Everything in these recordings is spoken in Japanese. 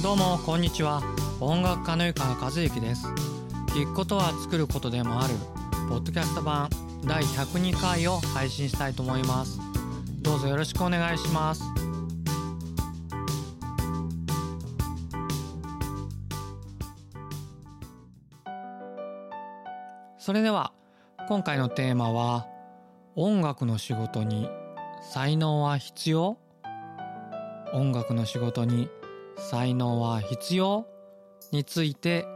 どうもこんにちは。音楽家の湯川和之です。聞くことは作ることでもあるポッドキャスト版第102回を配信したいと思います。どうぞよろしくお願いします。それでは今回のテーマは音楽の仕事に才能は必要？音楽の仕事に才能は必要？について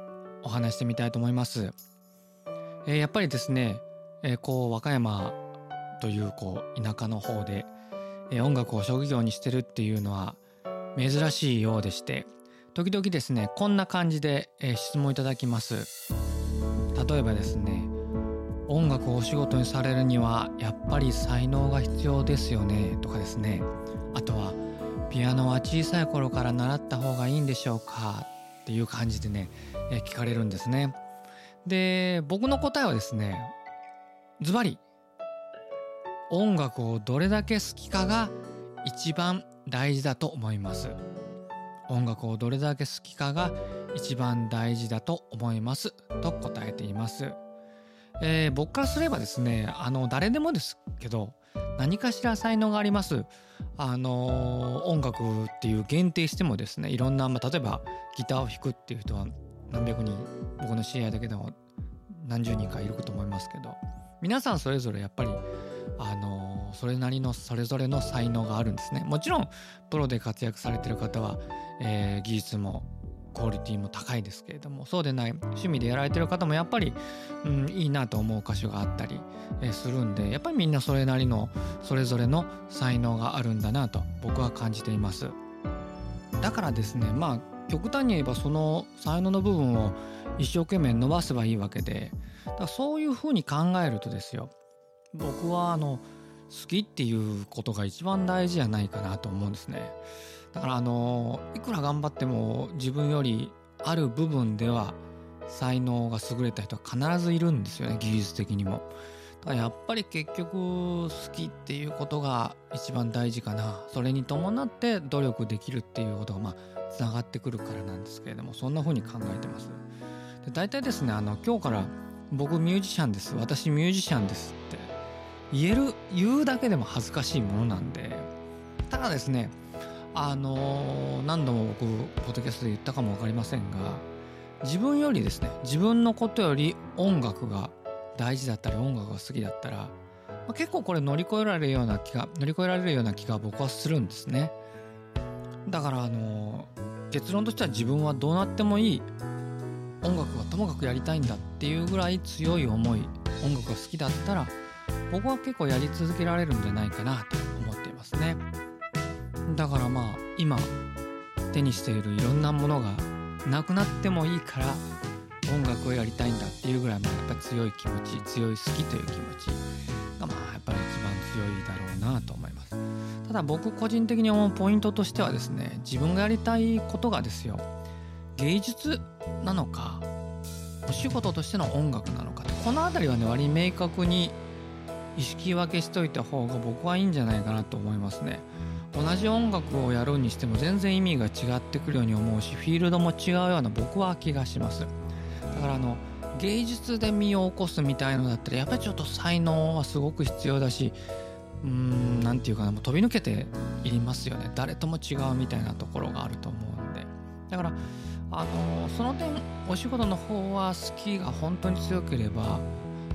お話してみたいと思います。えー、やっぱりですね、えー、こう和歌山というこう田舎の方で、えー、音楽を職業にしてるっていうのは珍しいようでして時々ですねこんな感じで、え質問いただきます。例えばですね音楽をお仕事にされるにはやっぱり才能が必要ですよねとかですねあとはピアノは小さい頃から習った方がいいんでしょうか？っていう感じでね、え聞かれるんですね。で僕の答えはですねズバリ音楽をどれだけ好きかが一番大事だと思います。音楽をどれだけ好きかが一番大事だと思います。と答えています、えー、僕からすればですねあの誰でもですけど何かしら才能があります。あの音楽っていう限定してもですねいろんな、まあ、例えばギターを弾くっていう人は何百人僕の知り合いだけでも何十人かいると思いますけど皆さんそれぞれやっぱりあのそれなりのそれぞれの才能があるんですね。もちろんプロで活躍されてる方は、えー、技術もクオリティも高いですけれどもそうでない趣味でやられてる方もやっぱり、うん、いいなと思う箇所があったり、するんでやっぱりみんなそれなりのそれぞれの才能があるんだなと僕は感じていますだからですねまあ極端に言えばその才能の部分を一生懸命伸ばせばいいわけでだからそういうふうに考えるとですよ僕はあの好きっていうことが一番大事じゃないかなと思うんですね。だからあのいくら頑張っても自分よりある部分では才能が優れた人は必ずいるんですよね技術的にも。だからやっぱり結局好きっていうことが一番大事かなそれに伴って努力できるっていうことがまあつながってくるからなんですけれどもそんな風に考えてます。で大体ですねあの今日から僕ミュージシャンです私ミュージシャンですって言える言うだけでも恥ずかしいものなんでただですねあの、何度も僕ポッドキャストで言ったかも分かりませんが自分よりですね自分のことより音楽が大事だったり音楽が好きだったら、まあ、結構これ乗り越えられるような気が乗り越えられるような気が僕はするんですねだからあの、結論としては自分はどうなってもいい音楽はともかくやりたいんだっていうぐらい強い思い音楽が好きだったら僕は結構やり続けられるんじゃないかなと思っていますね。だからまあ今手にしているいろんなものがなくなってもいいから音楽をやりたいんだっていうぐらいまあやっぱ強い気持ち強い好きという気持ちがまあやっぱり一番強いだろうなと思いますただ僕個人的に思うポイントとしてはですね自分がやりたいことがですよ芸術なのかお仕事としての音楽なのかこの辺りはね割に明確に意識分けしといた方が僕はいいんじゃないかなと思いますね。同じ音楽をやるにしても全然意味が違ってくるように思うしフィールドも違うような僕は気がします。だからあの芸術で身を起こすみたいのだったらやっぱりちょっと才能はすごく必要だしうーん何て言うかなもう飛び抜けていりますよね。誰とも違うみたいなところがあると思うんで。だからあのその点お仕事の方は好きが本当に強ければ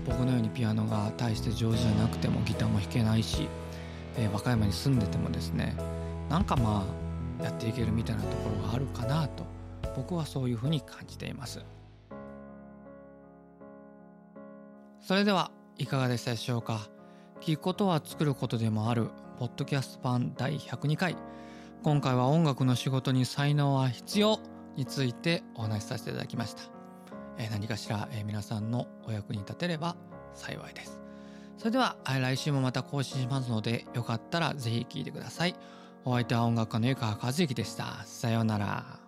僕のようにピアノが大して上手じゃなくてもギターも弾けないしえー、和歌山に住んでてもですねなんかまあやっていけるみたいなところがあるかなと僕はそういうふうに感じています。それではいかがでしたでしょうか？聞くことは作ることでもあるポッドキャスト版第102回。今回は音楽の仕事に才能は必要についてお話しさせていただきました、えー、何かしら、えー、皆さんのお役に立てれば幸いです。それでは来週もまた更新しますのでよかったらぜひ聴いてください。お相手は音楽家の湯川和之でした。さようなら。